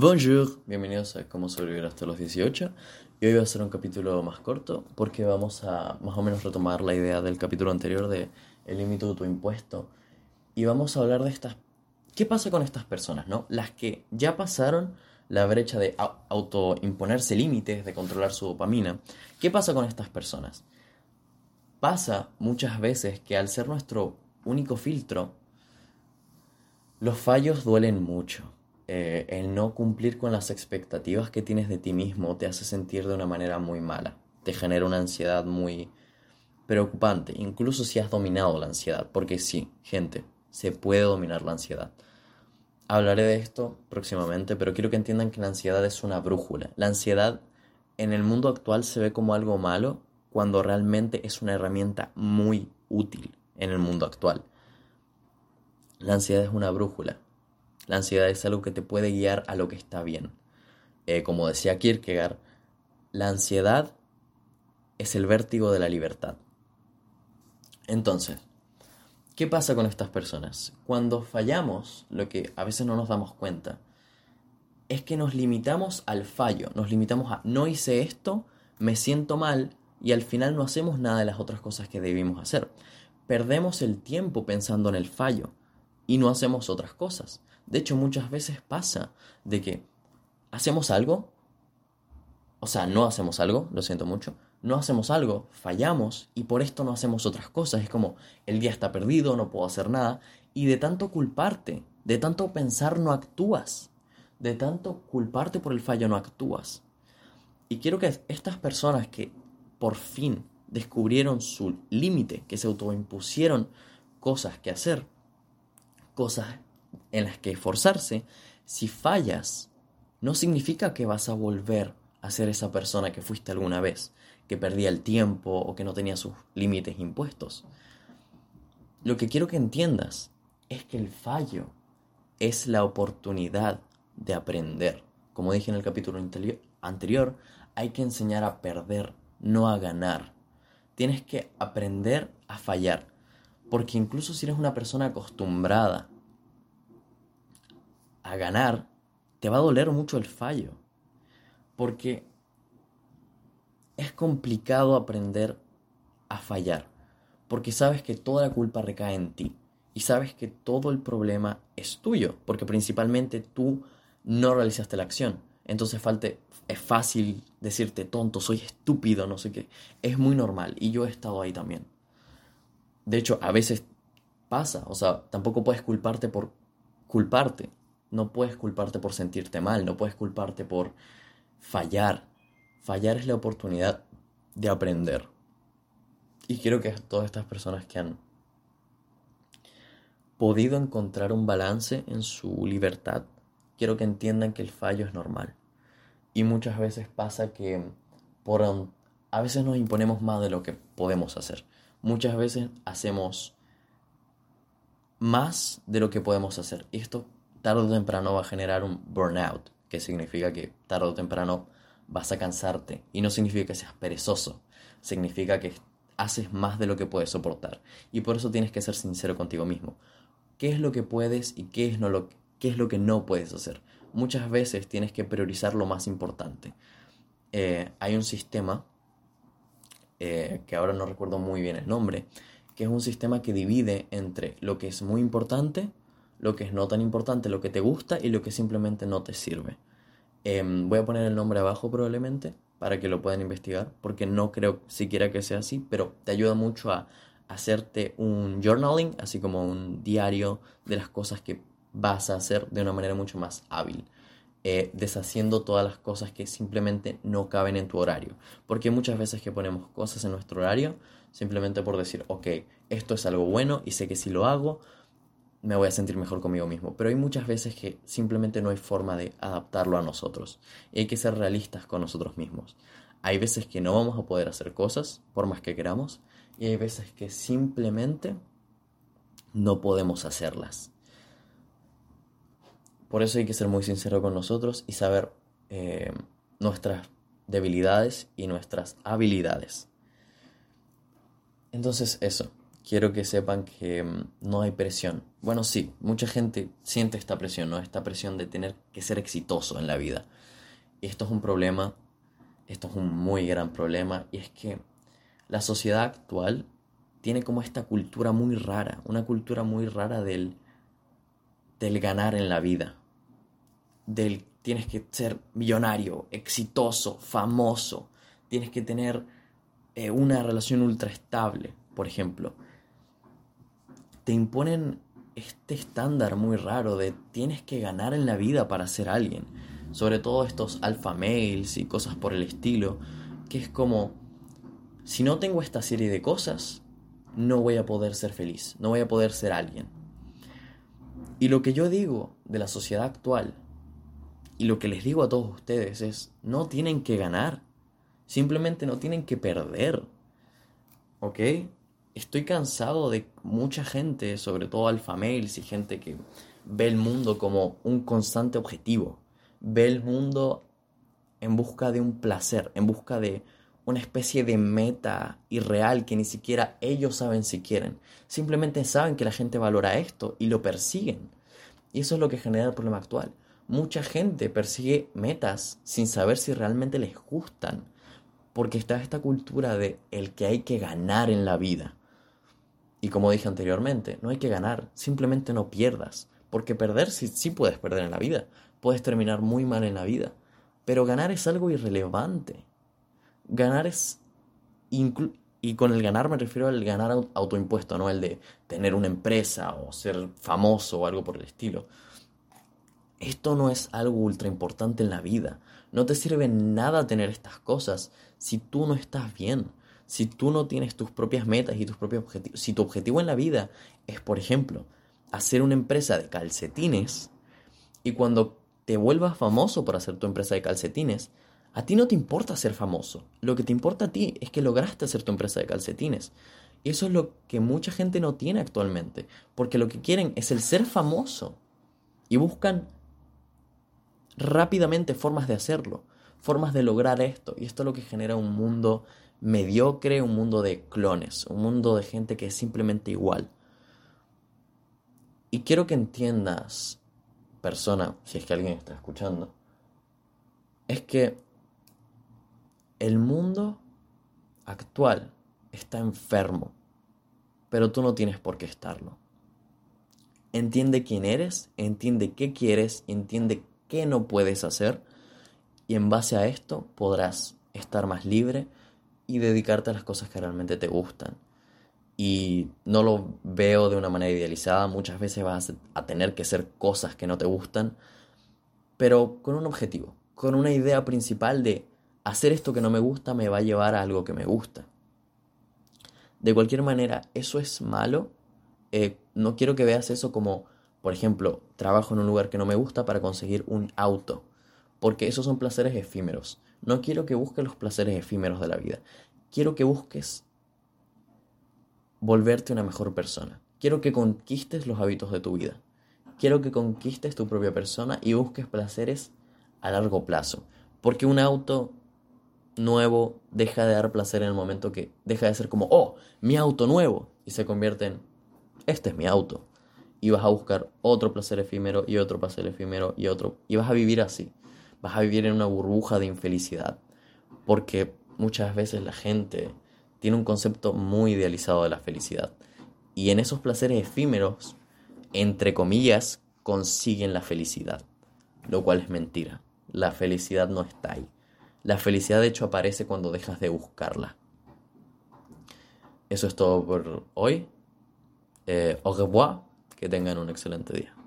Bonjour, bienvenidos a Cómo sobrevivir hasta los 18. Y hoy va a ser un capítulo más corto porque vamos a más o menos retomar la idea del capítulo anterior de el límite de tu impuesto. Y vamos a hablar de estas... ¿Qué pasa con estas personas, no? Las que ya pasaron la brecha de autoimponerse límites, de controlar su dopamina. ¿Qué pasa con estas personas? Pasa muchas veces que al ser nuestro único filtro, los fallos duelen mucho eh, el no cumplir con las expectativas que tienes de ti mismo te hace sentir de una manera muy mala. Te genera una ansiedad muy preocupante, incluso si has dominado la ansiedad, porque sí, gente, se puede dominar la ansiedad. Hablaré de esto próximamente, pero quiero que entiendan que la ansiedad es una brújula. La ansiedad en el mundo actual se ve como algo malo cuando realmente es una herramienta muy útil en el mundo actual. La ansiedad es una brújula. La ansiedad es algo que te puede guiar a lo que está bien. Eh, como decía Kierkegaard, la ansiedad es el vértigo de la libertad. Entonces, ¿qué pasa con estas personas? Cuando fallamos, lo que a veces no nos damos cuenta, es que nos limitamos al fallo, nos limitamos a no hice esto, me siento mal y al final no hacemos nada de las otras cosas que debimos hacer. Perdemos el tiempo pensando en el fallo y no hacemos otras cosas. De hecho, muchas veces pasa de que hacemos algo, o sea, no hacemos algo, lo siento mucho, no hacemos algo, fallamos y por esto no hacemos otras cosas. Es como el día está perdido, no puedo hacer nada. Y de tanto culparte, de tanto pensar, no actúas. De tanto culparte por el fallo, no actúas. Y quiero que estas personas que por fin descubrieron su límite, que se autoimpusieron cosas que hacer, cosas en las que esforzarse, si fallas, no significa que vas a volver a ser esa persona que fuiste alguna vez, que perdía el tiempo o que no tenía sus límites impuestos. Lo que quiero que entiendas es que el fallo es la oportunidad de aprender. Como dije en el capítulo anterior, hay que enseñar a perder, no a ganar. Tienes que aprender a fallar, porque incluso si eres una persona acostumbrada a ganar, te va a doler mucho el fallo. Porque es complicado aprender a fallar. Porque sabes que toda la culpa recae en ti. Y sabes que todo el problema es tuyo. Porque principalmente tú no realizaste la acción. Entonces falte, es fácil decirte tonto, soy estúpido, no sé qué. Es muy normal. Y yo he estado ahí también. De hecho, a veces pasa. O sea, tampoco puedes culparte por culparte. No puedes culparte por sentirte mal, no puedes culparte por fallar. Fallar es la oportunidad de aprender. Y quiero que todas estas personas que han podido encontrar un balance en su libertad, quiero que entiendan que el fallo es normal. Y muchas veces pasa que por a veces nos imponemos más de lo que podemos hacer. Muchas veces hacemos más de lo que podemos hacer. Y esto tarde o temprano va a generar un burnout, que significa que tarde o temprano vas a cansarte. Y no significa que seas perezoso, significa que haces más de lo que puedes soportar. Y por eso tienes que ser sincero contigo mismo. ¿Qué es lo que puedes y qué es, no lo, qué es lo que no puedes hacer? Muchas veces tienes que priorizar lo más importante. Eh, hay un sistema, eh, que ahora no recuerdo muy bien el nombre, que es un sistema que divide entre lo que es muy importante lo que es no tan importante, lo que te gusta y lo que simplemente no te sirve. Em, voy a poner el nombre abajo probablemente para que lo puedan investigar, porque no creo siquiera que sea así, pero te ayuda mucho a hacerte un journaling, así como un diario de las cosas que vas a hacer de una manera mucho más hábil. Eh, deshaciendo todas las cosas que simplemente no caben en tu horario. Porque muchas veces que ponemos cosas en nuestro horario simplemente por decir, ok, esto es algo bueno y sé que si lo hago me voy a sentir mejor conmigo mismo. Pero hay muchas veces que simplemente no hay forma de adaptarlo a nosotros. Y hay que ser realistas con nosotros mismos. Hay veces que no vamos a poder hacer cosas por más que queramos. Y hay veces que simplemente no podemos hacerlas. Por eso hay que ser muy sincero con nosotros y saber eh, nuestras debilidades y nuestras habilidades. Entonces eso, quiero que sepan que mm, no hay presión. Bueno, sí, mucha gente siente esta presión, ¿no? Esta presión de tener que ser exitoso en la vida. Y esto es un problema, esto es un muy gran problema, y es que la sociedad actual tiene como esta cultura muy rara, una cultura muy rara del, del ganar en la vida, del tienes que ser millonario, exitoso, famoso, tienes que tener eh, una relación ultra estable, por ejemplo. Te imponen este estándar muy raro de tienes que ganar en la vida para ser alguien. Sobre todo estos alpha males y cosas por el estilo, que es como, si no tengo esta serie de cosas, no voy a poder ser feliz, no voy a poder ser alguien. Y lo que yo digo de la sociedad actual, y lo que les digo a todos ustedes es, no tienen que ganar, simplemente no tienen que perder. ¿Ok? Estoy cansado de mucha gente, sobre todo alfa males y gente que ve el mundo como un constante objetivo. Ve el mundo en busca de un placer, en busca de una especie de meta irreal que ni siquiera ellos saben si quieren. Simplemente saben que la gente valora esto y lo persiguen. Y eso es lo que genera el problema actual. Mucha gente persigue metas sin saber si realmente les gustan. Porque está esta cultura de el que hay que ganar en la vida. Y como dije anteriormente, no hay que ganar, simplemente no pierdas. Porque perder sí, sí puedes perder en la vida. Puedes terminar muy mal en la vida. Pero ganar es algo irrelevante ganar es... y con el ganar me refiero al ganar autoimpuesto, no el de tener una empresa o ser famoso o algo por el estilo. Esto no es algo ultra importante en la vida. No te sirve nada tener estas cosas si tú no estás bien, si tú no tienes tus propias metas y tus propios objetivos. Si tu objetivo en la vida es, por ejemplo, hacer una empresa de calcetines y cuando te vuelvas famoso por hacer tu empresa de calcetines, a ti no te importa ser famoso. Lo que te importa a ti es que lograste hacer tu empresa de calcetines. Y eso es lo que mucha gente no tiene actualmente. Porque lo que quieren es el ser famoso. Y buscan rápidamente formas de hacerlo. Formas de lograr esto. Y esto es lo que genera un mundo mediocre, un mundo de clones. Un mundo de gente que es simplemente igual. Y quiero que entiendas, persona, si es que alguien está escuchando, es que el mundo actual está enfermo, pero tú no tienes por qué estarlo. Entiende quién eres, entiende qué quieres, entiende qué no puedes hacer y en base a esto podrás estar más libre y dedicarte a las cosas que realmente te gustan. Y no lo veo de una manera idealizada, muchas veces vas a tener que hacer cosas que no te gustan, pero con un objetivo, con una idea principal de hacer esto que no me gusta me va a llevar a algo que me gusta. De cualquier manera, eso es malo. Eh, no quiero que veas eso como, por ejemplo, trabajo en un lugar que no me gusta para conseguir un auto, porque esos son placeres efímeros. No quiero que busques los placeres efímeros de la vida. Quiero que busques volverte una mejor persona. Quiero que conquistes los hábitos de tu vida. Quiero que conquistes tu propia persona y busques placeres a largo plazo. Porque un auto nuevo deja de dar placer en el momento que deja de ser como, oh, mi auto nuevo, y se convierte en, este es mi auto. Y vas a buscar otro placer efímero y otro placer efímero y otro. Y vas a vivir así. Vas a vivir en una burbuja de infelicidad. Porque muchas veces la gente tiene un concepto muy idealizado de la felicidad. Y en esos placeres efímeros, entre comillas, consiguen la felicidad. Lo cual es mentira. La felicidad no está ahí. La felicidad de hecho aparece cuando dejas de buscarla. Eso es todo por hoy. Eh, au revoir. Que tengan un excelente día.